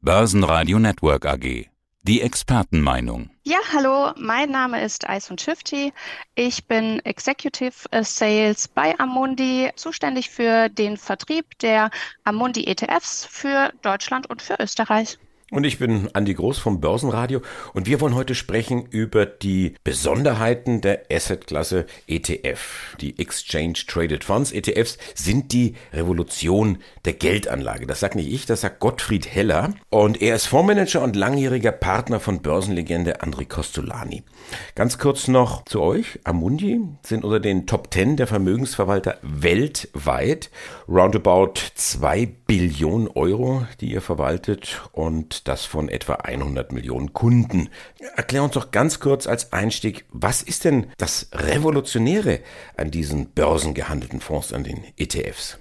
Börsenradio Network AG. Die Expertenmeinung. Ja, hallo, mein Name ist Aison Shifty. Ich bin Executive Sales bei Amundi, zuständig für den Vertrieb der Amundi ETFs für Deutschland und für Österreich. Und ich bin Andi Groß vom Börsenradio und wir wollen heute sprechen über die Besonderheiten der Assetklasse ETF. Die Exchange Traded Funds ETFs sind die Revolution der Geldanlage. Das sagt nicht ich, das sagt Gottfried Heller und er ist Fondsmanager und langjähriger Partner von Börsenlegende André Costolani. Ganz kurz noch zu euch. Amundi sind unter den Top 10 der Vermögensverwalter weltweit. Roundabout 2 Billionen Euro, die ihr verwaltet und das von etwa 100 Millionen Kunden. Erklär uns doch ganz kurz als Einstieg, was ist denn das Revolutionäre an diesen börsengehandelten Fonds, an den ETFs?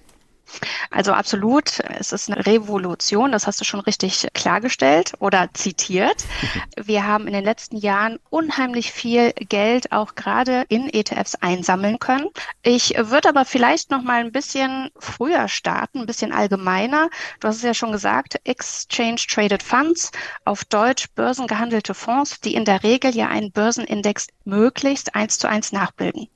Also absolut, es ist eine Revolution, das hast du schon richtig klargestellt oder zitiert. Wir haben in den letzten Jahren unheimlich viel Geld auch gerade in ETFs einsammeln können. Ich würde aber vielleicht noch mal ein bisschen früher starten, ein bisschen allgemeiner. Du hast es ja schon gesagt, Exchange Traded Funds, auf Deutsch börsengehandelte Fonds, die in der Regel ja einen Börsenindex möglichst eins zu eins nachbilden.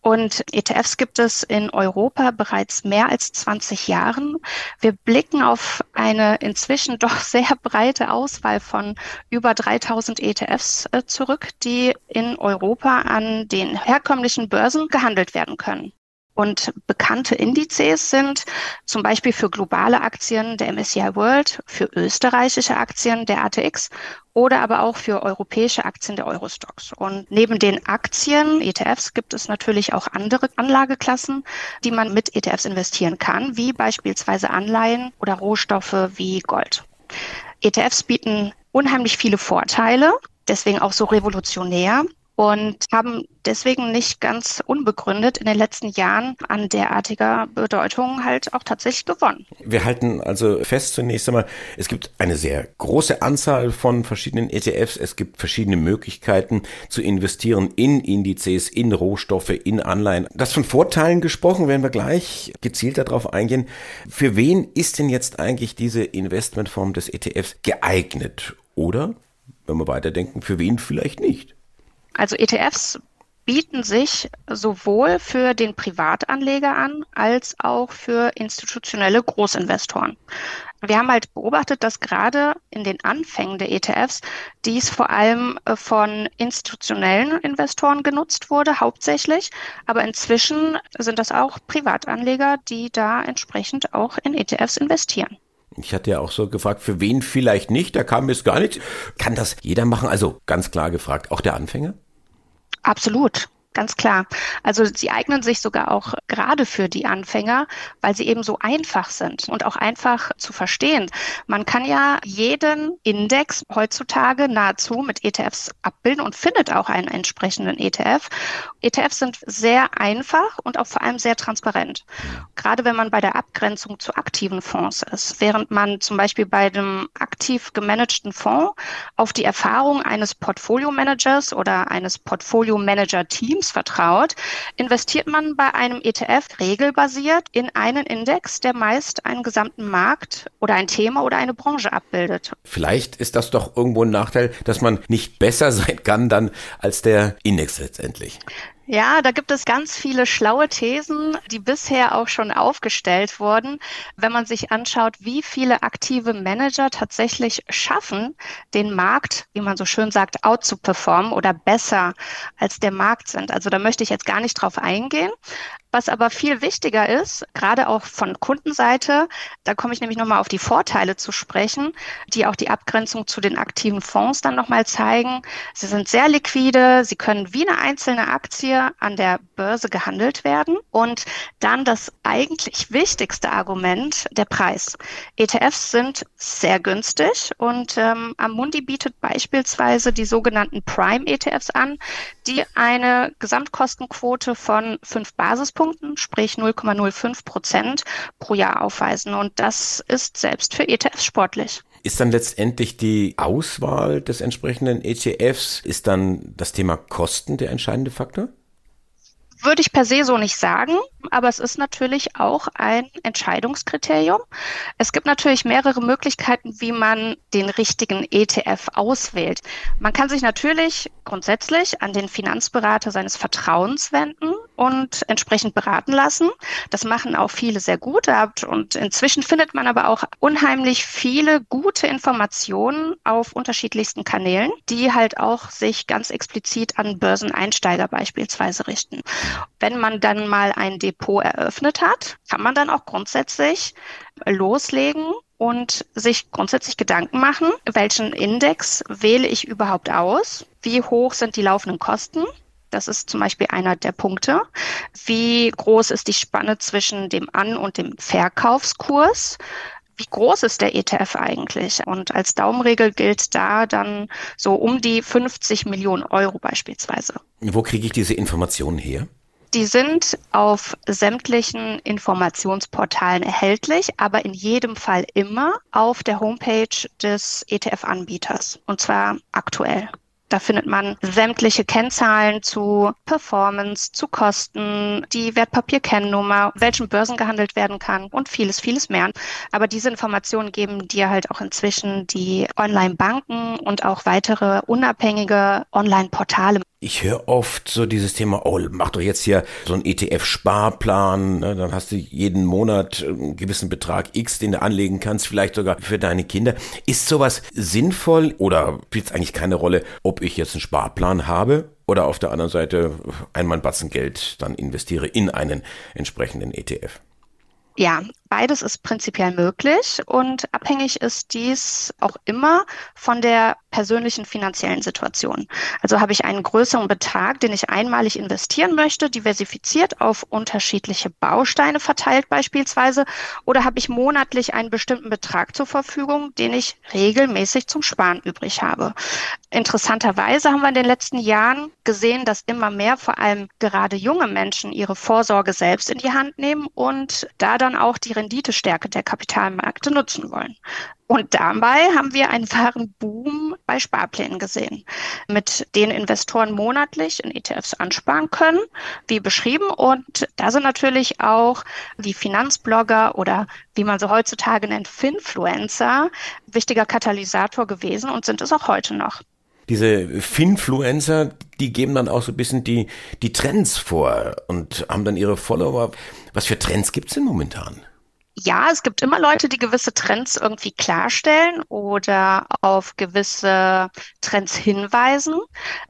Und ETFs gibt es in Europa bereits mehr als 20 Jahren. Wir blicken auf eine inzwischen doch sehr breite Auswahl von über 3000 ETFs äh, zurück, die in Europa an den herkömmlichen Börsen gehandelt werden können. Und bekannte Indizes sind zum Beispiel für globale Aktien der MSCI World, für österreichische Aktien der ATX oder aber auch für europäische Aktien der Eurostox. Und neben den Aktien, ETFs, gibt es natürlich auch andere Anlageklassen, die man mit ETFs investieren kann, wie beispielsweise Anleihen oder Rohstoffe wie Gold. ETFs bieten unheimlich viele Vorteile, deswegen auch so revolutionär und haben deswegen nicht ganz unbegründet in den letzten Jahren an derartiger Bedeutung halt auch tatsächlich gewonnen. Wir halten also fest zunächst einmal, es gibt eine sehr große Anzahl von verschiedenen ETFs, es gibt verschiedene Möglichkeiten zu investieren in Indizes, in Rohstoffe, in Anleihen. Das von Vorteilen gesprochen, werden wir gleich gezielt darauf eingehen. Für wen ist denn jetzt eigentlich diese Investmentform des ETFs geeignet? Oder, wenn wir weiterdenken, für wen vielleicht nicht? Also ETFs bieten sich sowohl für den Privatanleger an als auch für institutionelle Großinvestoren. Wir haben halt beobachtet, dass gerade in den Anfängen der ETFs dies vor allem äh, von institutionellen Investoren genutzt wurde, hauptsächlich. Aber inzwischen sind das auch Privatanleger, die da entsprechend auch in ETFs investieren. Ich hatte ja auch so gefragt, für wen vielleicht nicht, da kam jetzt gar nichts. Kann das jeder machen? Also ganz klar gefragt, auch der Anfänger? Absolut. Ganz klar. Also sie eignen sich sogar auch gerade für die Anfänger, weil sie eben so einfach sind und auch einfach zu verstehen. Man kann ja jeden Index heutzutage nahezu mit ETFs abbilden und findet auch einen entsprechenden ETF. ETFs sind sehr einfach und auch vor allem sehr transparent. Gerade wenn man bei der Abgrenzung zu aktiven Fonds ist, während man zum Beispiel bei dem aktiv gemanagten Fonds auf die Erfahrung eines Portfolio-Managers oder eines Portfolio-Manager-Teams Teams vertraut, investiert man bei einem ETF regelbasiert in einen Index, der meist einen gesamten Markt oder ein Thema oder eine Branche abbildet. Vielleicht ist das doch irgendwo ein Nachteil, dass man nicht besser sein kann dann als der Index letztendlich. Ja, da gibt es ganz viele schlaue Thesen, die bisher auch schon aufgestellt wurden. Wenn man sich anschaut, wie viele aktive Manager tatsächlich schaffen, den Markt, wie man so schön sagt, out zu performen oder besser als der Markt sind. Also da möchte ich jetzt gar nicht drauf eingehen. Was aber viel wichtiger ist, gerade auch von Kundenseite, da komme ich nämlich nochmal auf die Vorteile zu sprechen, die auch die Abgrenzung zu den aktiven Fonds dann nochmal zeigen. Sie sind sehr liquide, sie können wie eine einzelne Aktie an der Börse gehandelt werden. Und dann das eigentlich wichtigste Argument, der Preis. ETFs sind sehr günstig und ähm, Amundi bietet beispielsweise die sogenannten Prime-ETFs an, die eine Gesamtkostenquote von fünf Basispunkten Basispunkten, sprich 0,05 Prozent pro Jahr aufweisen. Und das ist selbst für ETFs sportlich. Ist dann letztendlich die Auswahl des entsprechenden ETFs, ist dann das Thema Kosten der entscheidende Faktor? Würde ich per se so nicht sagen, aber es ist natürlich auch ein Entscheidungskriterium. Es gibt natürlich mehrere Möglichkeiten, wie man den richtigen ETF auswählt. Man kann sich natürlich grundsätzlich an den Finanzberater seines Vertrauens wenden und entsprechend beraten lassen. Das machen auch viele sehr gut und inzwischen findet man aber auch unheimlich viele gute Informationen auf unterschiedlichsten Kanälen, die halt auch sich ganz explizit an Börseneinsteiger beispielsweise richten. Wenn man dann mal ein Depot eröffnet hat, kann man dann auch grundsätzlich loslegen und sich grundsätzlich Gedanken machen, welchen Index wähle ich überhaupt aus? Wie hoch sind die laufenden Kosten? Das ist zum Beispiel einer der Punkte. Wie groß ist die Spanne zwischen dem An- und dem Verkaufskurs? Wie groß ist der ETF eigentlich? Und als Daumenregel gilt da dann so um die 50 Millionen Euro beispielsweise. Wo kriege ich diese Informationen her? Die sind auf sämtlichen Informationsportalen erhältlich, aber in jedem Fall immer auf der Homepage des ETF-Anbieters und zwar aktuell. Da findet man sämtliche Kennzahlen zu Performance, zu Kosten, die Wertpapierkennnummer, welchen Börsen gehandelt werden kann und vieles, vieles mehr. Aber diese Informationen geben dir halt auch inzwischen die Online-Banken und auch weitere unabhängige Online-Portale ich höre oft so dieses Thema, oh, mach doch jetzt hier so einen ETF-Sparplan, ne, dann hast du jeden Monat einen gewissen Betrag X, den du anlegen kannst, vielleicht sogar für deine Kinder. Ist sowas sinnvoll oder spielt es eigentlich keine Rolle, ob ich jetzt einen Sparplan habe oder auf der anderen Seite einmal ein Batzen Geld dann investiere in einen entsprechenden ETF? Ja, Beides ist prinzipiell möglich und abhängig ist dies auch immer von der persönlichen finanziellen Situation. Also habe ich einen größeren Betrag, den ich einmalig investieren möchte, diversifiziert auf unterschiedliche Bausteine verteilt beispielsweise, oder habe ich monatlich einen bestimmten Betrag zur Verfügung, den ich regelmäßig zum Sparen übrig habe. Interessanterweise haben wir in den letzten Jahren gesehen, dass immer mehr, vor allem gerade junge Menschen, ihre Vorsorge selbst in die Hand nehmen und da dann auch die Renditestärke der Kapitalmärkte nutzen wollen. Und dabei haben wir einen wahren Boom bei Sparplänen gesehen, mit denen Investoren monatlich in ETFs ansparen können, wie beschrieben. Und da sind natürlich auch die Finanzblogger oder wie man so heutzutage nennt, Finfluencer, wichtiger Katalysator gewesen und sind es auch heute noch diese Finfluencer, die geben dann auch so ein bisschen die, die Trends vor und haben dann ihre Follower. Was für Trends gibt's denn momentan? Ja, es gibt immer Leute, die gewisse Trends irgendwie klarstellen oder auf gewisse Trends hinweisen.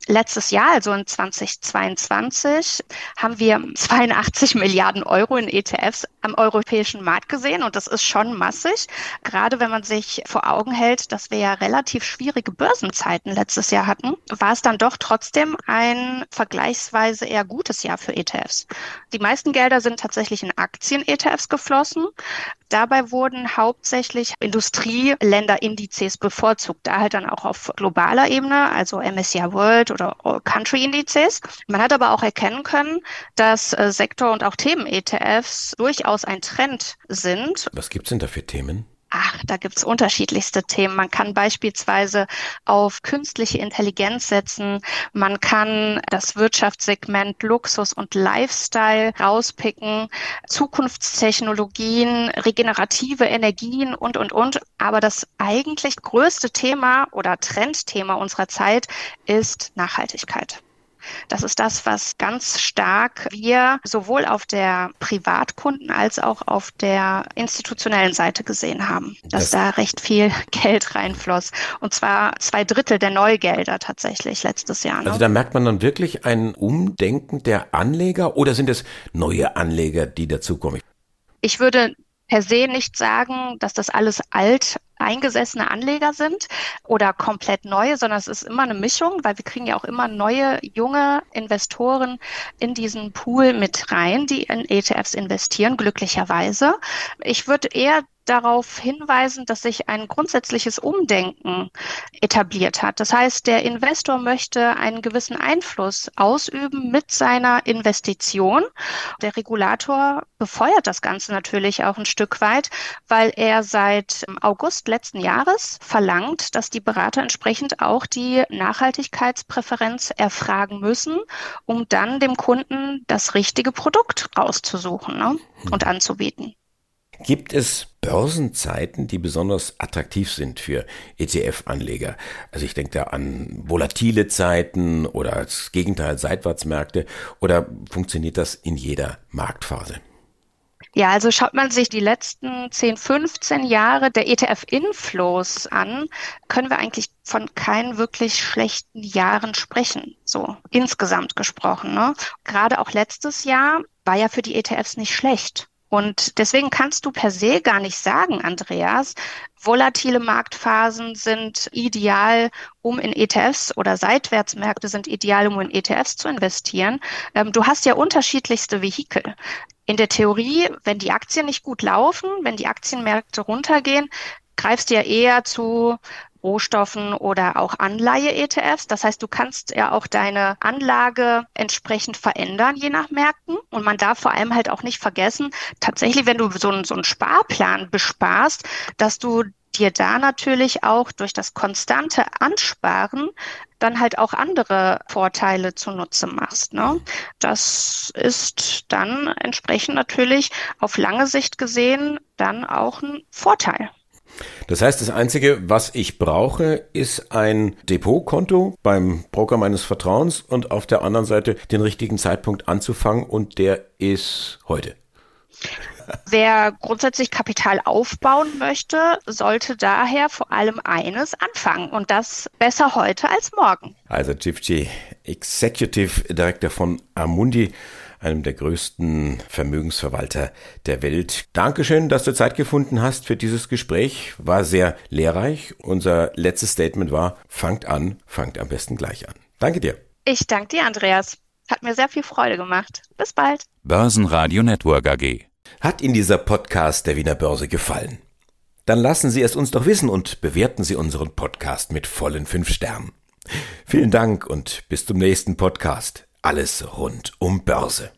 Letztes Jahr, also in 2022, haben wir 82 Milliarden Euro in ETFs am europäischen Markt gesehen und das ist schon massig. Gerade wenn man sich vor Augen hält, dass wir ja relativ schwierige Börsenzeiten letztes Jahr hatten, war es dann doch trotzdem ein vergleichsweise eher gutes Jahr für ETFs. Die meisten Gelder sind tatsächlich in Aktien-ETFs geflossen. Dabei wurden hauptsächlich Industrieländer-Indizes bevorzugt, da halt dann auch auf globaler Ebene, also MSCI World oder Country-Indizes. Man hat aber auch erkennen können, dass äh, Sektor- und auch Themen-ETFs durchaus ein Trend sind. Was gibt's denn da für Themen? Ach, da gibt's unterschiedlichste Themen. Man kann beispielsweise auf künstliche Intelligenz setzen. Man kann das Wirtschaftssegment Luxus und Lifestyle rauspicken, Zukunftstechnologien, regenerative Energien und, und, und. Aber das eigentlich größte Thema oder Trendthema unserer Zeit ist Nachhaltigkeit. Das ist das, was ganz stark wir sowohl auf der Privatkunden als auch auf der institutionellen Seite gesehen haben, dass das da recht viel Geld reinfloss. Und zwar zwei Drittel der Neugelder tatsächlich letztes Jahr. Ne? Also da merkt man dann wirklich ein Umdenken der Anleger oder sind es neue Anleger, die dazukommen? Ich würde per se nicht sagen, dass das alles alt eingesessene Anleger sind oder komplett neue, sondern es ist immer eine Mischung, weil wir kriegen ja auch immer neue, junge Investoren in diesen Pool mit rein, die in ETFs investieren, glücklicherweise. Ich würde eher darauf hinweisen, dass sich ein grundsätzliches Umdenken etabliert hat. Das heißt, der Investor möchte einen gewissen Einfluss ausüben mit seiner Investition. Der Regulator befeuert das Ganze natürlich auch ein Stück weit, weil er seit August letzten Jahres verlangt, dass die Berater entsprechend auch die Nachhaltigkeitspräferenz erfragen müssen, um dann dem Kunden das richtige Produkt rauszusuchen ne? und anzubieten. Gibt es Börsenzeiten, die besonders attraktiv sind für ETF-Anleger? Also ich denke da an volatile Zeiten oder das Gegenteil Seitwärtsmärkte oder funktioniert das in jeder Marktphase? Ja, also schaut man sich die letzten 10, 15 Jahre der ETF-Inflows an, können wir eigentlich von keinen wirklich schlechten Jahren sprechen, so insgesamt gesprochen. Ne? Gerade auch letztes Jahr war ja für die ETFs nicht schlecht. Und deswegen kannst du per se gar nicht sagen, Andreas, volatile Marktphasen sind ideal, um in ETFs oder Seitwärtsmärkte sind ideal, um in ETFs zu investieren. Ähm, du hast ja unterschiedlichste Vehikel. In der Theorie, wenn die Aktien nicht gut laufen, wenn die Aktienmärkte runtergehen, greifst du ja eher zu Rohstoffen oder auch Anleihe-ETFs. Das heißt, du kannst ja auch deine Anlage entsprechend verändern, je nach Märkten. Und man darf vor allem halt auch nicht vergessen, tatsächlich, wenn du so einen, so einen Sparplan besparst, dass du dir da natürlich auch durch das konstante Ansparen dann halt auch andere Vorteile zunutze machst. Ne? Das ist dann entsprechend natürlich auf lange Sicht gesehen dann auch ein Vorteil. Das heißt, das Einzige, was ich brauche, ist ein Depotkonto beim Broker meines Vertrauens und auf der anderen Seite den richtigen Zeitpunkt anzufangen und der ist heute. Wer grundsätzlich Kapital aufbauen möchte, sollte daher vor allem eines anfangen und das besser heute als morgen. Also Jifji, Executive Director von Amundi einem der größten Vermögensverwalter der Welt. Dankeschön, dass du Zeit gefunden hast für dieses Gespräch. War sehr lehrreich. Unser letztes Statement war, fangt an, fangt am besten gleich an. Danke dir. Ich danke dir, Andreas. Hat mir sehr viel Freude gemacht. Bis bald. Börsenradio Network AG. Hat Ihnen dieser Podcast der Wiener Börse gefallen? Dann lassen Sie es uns doch wissen und bewerten Sie unseren Podcast mit vollen fünf Sternen. Vielen Dank und bis zum nächsten Podcast. Alles rund um Börse.